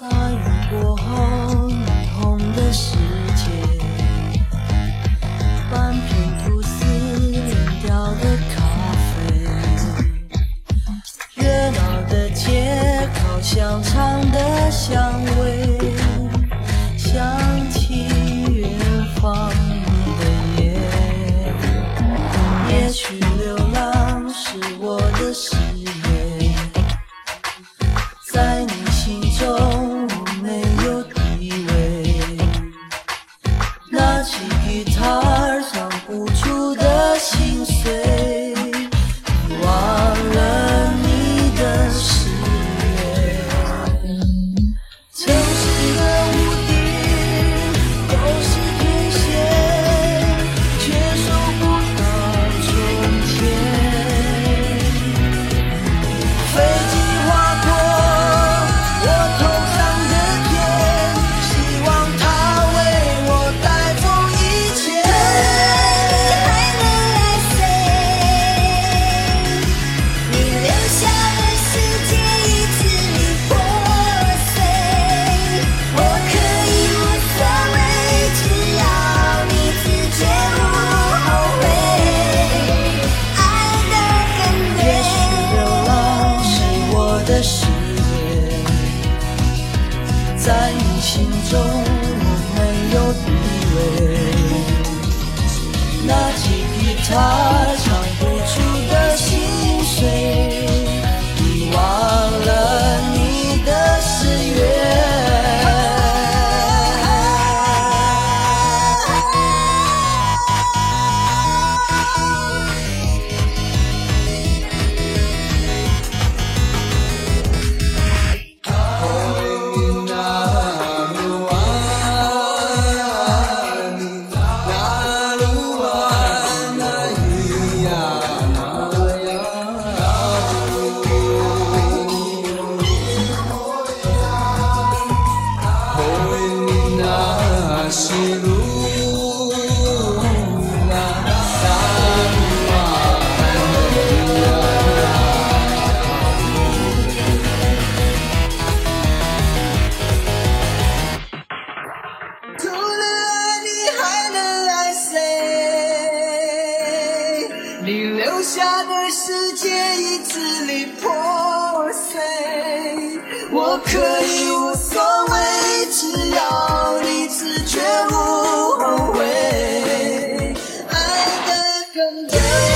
大雨过后霓虹的世界。起，他中没有地位，拿起吉他唱。是路。除了你，还能爱谁？你留下的世界已支离破碎，我可以。等着